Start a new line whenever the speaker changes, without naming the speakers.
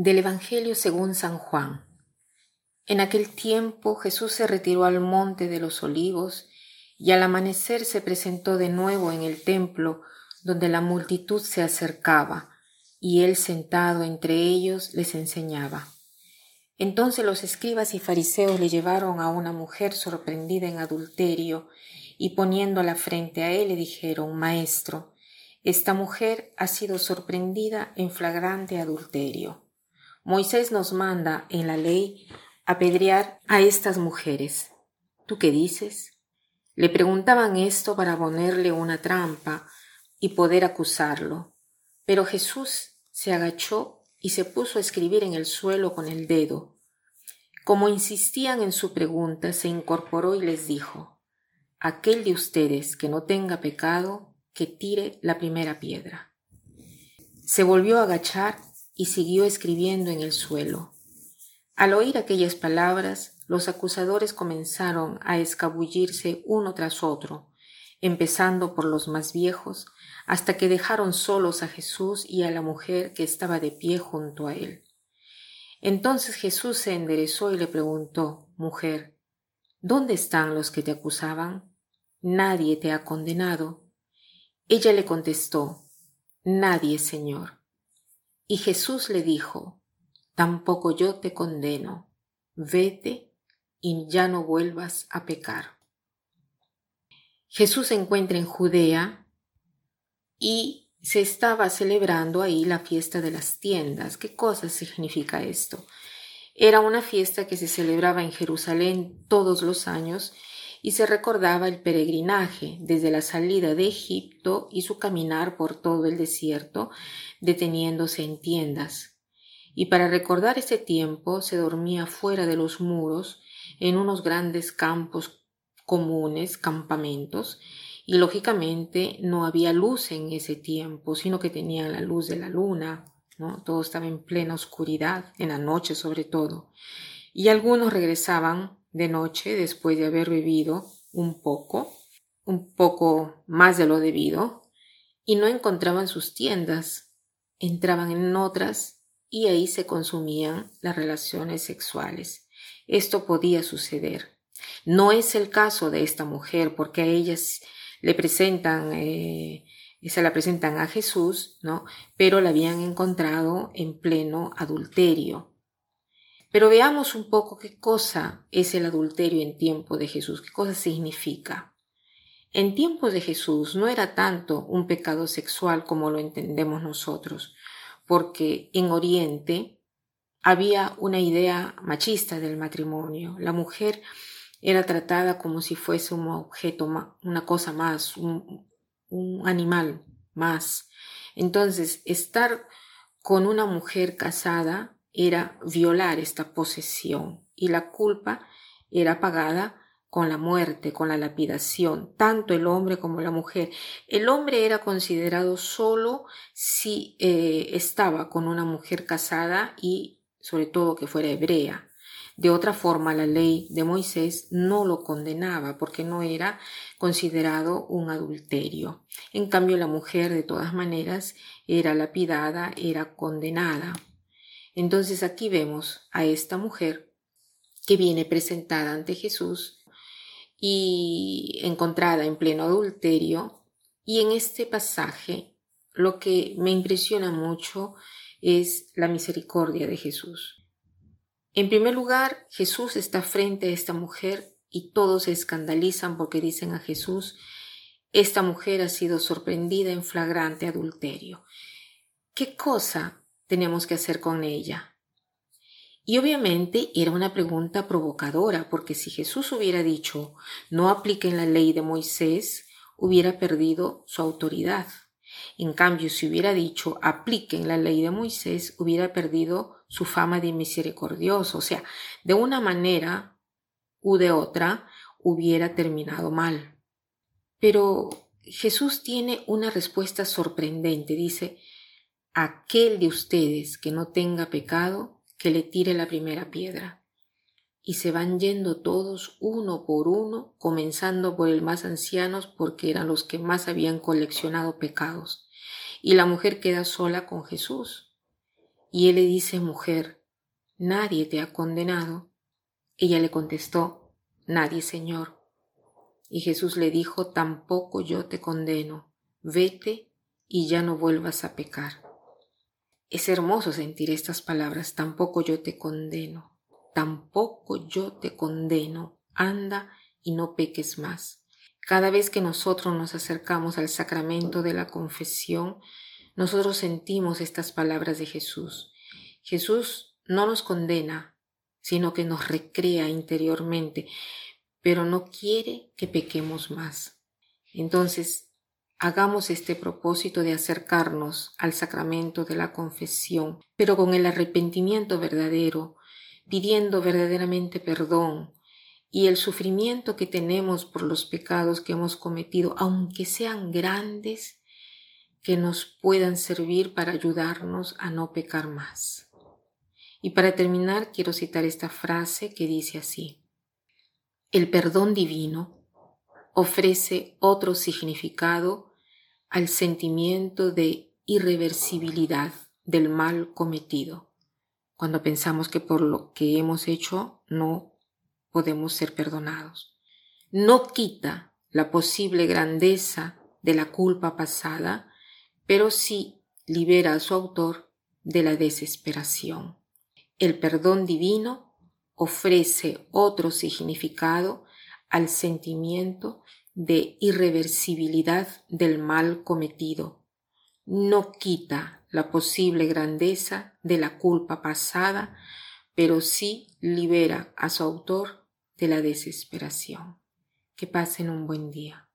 Del Evangelio según San Juan. En aquel tiempo Jesús se retiró al monte de los olivos y al amanecer se presentó de nuevo en el templo donde la multitud se acercaba y él sentado entre ellos les enseñaba. Entonces los escribas y fariseos le llevaron a una mujer sorprendida en adulterio y poniéndola frente a él le dijeron, Maestro, esta mujer ha sido sorprendida en flagrante adulterio. Moisés nos manda en la ley apedrear a estas mujeres. ¿Tú qué dices? Le preguntaban esto para ponerle una trampa y poder acusarlo. Pero Jesús se agachó y se puso a escribir en el suelo con el dedo. Como insistían en su pregunta, se incorporó y les dijo, Aquel de ustedes que no tenga pecado, que tire la primera piedra. Se volvió a agachar y siguió escribiendo en el suelo. Al oír aquellas palabras, los acusadores comenzaron a escabullirse uno tras otro, empezando por los más viejos, hasta que dejaron solos a Jesús y a la mujer que estaba de pie junto a él. Entonces Jesús se enderezó y le preguntó, Mujer, ¿dónde están los que te acusaban? Nadie te ha condenado. Ella le contestó, Nadie, Señor. Y Jesús le dijo, Tampoco yo te condeno, vete y ya no vuelvas a pecar. Jesús se encuentra en Judea y se estaba celebrando ahí la fiesta de las tiendas. ¿Qué cosa significa esto? Era una fiesta que se celebraba en Jerusalén todos los años y se recordaba el peregrinaje desde la salida de Egipto y su caminar por todo el desierto, deteniéndose en tiendas. Y para recordar ese tiempo se dormía fuera de los muros, en unos grandes campos comunes, campamentos, y lógicamente no había luz en ese tiempo, sino que tenían la luz de la luna, ¿no? Todo estaba en plena oscuridad, en la noche sobre todo. Y algunos regresaban de noche después de haber bebido un poco, un poco más de lo debido, y no encontraban sus tiendas, entraban en otras y ahí se consumían las relaciones sexuales. Esto podía suceder. No es el caso de esta mujer porque a ellas le presentan, eh, se la presentan a Jesús, ¿no? Pero la habían encontrado en pleno adulterio. Pero veamos un poco qué cosa es el adulterio en tiempo de Jesús, qué cosa significa. En tiempos de Jesús no era tanto un pecado sexual como lo entendemos nosotros, porque en Oriente había una idea machista del matrimonio. La mujer era tratada como si fuese un objeto, una cosa más, un, un animal más. Entonces, estar con una mujer casada era violar esta posesión y la culpa era pagada con la muerte, con la lapidación, tanto el hombre como la mujer. El hombre era considerado solo si eh, estaba con una mujer casada y sobre todo que fuera hebrea. De otra forma, la ley de Moisés no lo condenaba porque no era considerado un adulterio. En cambio, la mujer, de todas maneras, era lapidada, era condenada. Entonces aquí vemos a esta mujer que viene presentada ante Jesús y encontrada en pleno adulterio. Y en este pasaje lo que me impresiona mucho es la misericordia de Jesús. En primer lugar, Jesús está frente a esta mujer y todos se escandalizan porque dicen a Jesús, esta mujer ha sido sorprendida en flagrante adulterio. ¿Qué cosa tenemos que hacer con ella? Y obviamente era una pregunta provocadora, porque si Jesús hubiera dicho no apliquen la ley de Moisés, hubiera perdido su autoridad. En cambio, si hubiera dicho apliquen la ley de Moisés, hubiera perdido su fama de misericordioso. O sea, de una manera u de otra, hubiera terminado mal. Pero Jesús tiene una respuesta sorprendente. Dice, aquel de ustedes que no tenga pecado, que le tire la primera piedra. Y se van yendo todos uno por uno, comenzando por el más ancianos porque eran los que más habían coleccionado pecados. Y la mujer queda sola con Jesús. Y él le dice, mujer, nadie te ha condenado. Ella le contestó, nadie, Señor. Y Jesús le dijo, tampoco yo te condeno, vete y ya no vuelvas a pecar. Es hermoso sentir estas palabras, tampoco yo te condeno, tampoco yo te condeno, anda y no peques más. Cada vez que nosotros nos acercamos al sacramento de la confesión, nosotros sentimos estas palabras de Jesús. Jesús no nos condena, sino que nos recrea interiormente, pero no quiere que pequemos más. Entonces, hagamos este propósito de acercarnos al sacramento de la confesión, pero con el arrepentimiento verdadero, pidiendo verdaderamente perdón, y el sufrimiento que tenemos por los pecados que hemos cometido, aunque sean grandes, que nos puedan servir para ayudarnos a no pecar más. Y para terminar, quiero citar esta frase que dice así. El perdón divino ofrece otro significado al sentimiento de irreversibilidad del mal cometido, cuando pensamos que por lo que hemos hecho no podemos ser perdonados. No quita la posible grandeza de la culpa pasada, pero sí libera a su autor de la desesperación. El perdón divino ofrece otro significado al sentimiento de irreversibilidad del mal cometido. No quita la posible grandeza de la culpa pasada, pero sí libera a su autor de la desesperación. Que pasen un buen día.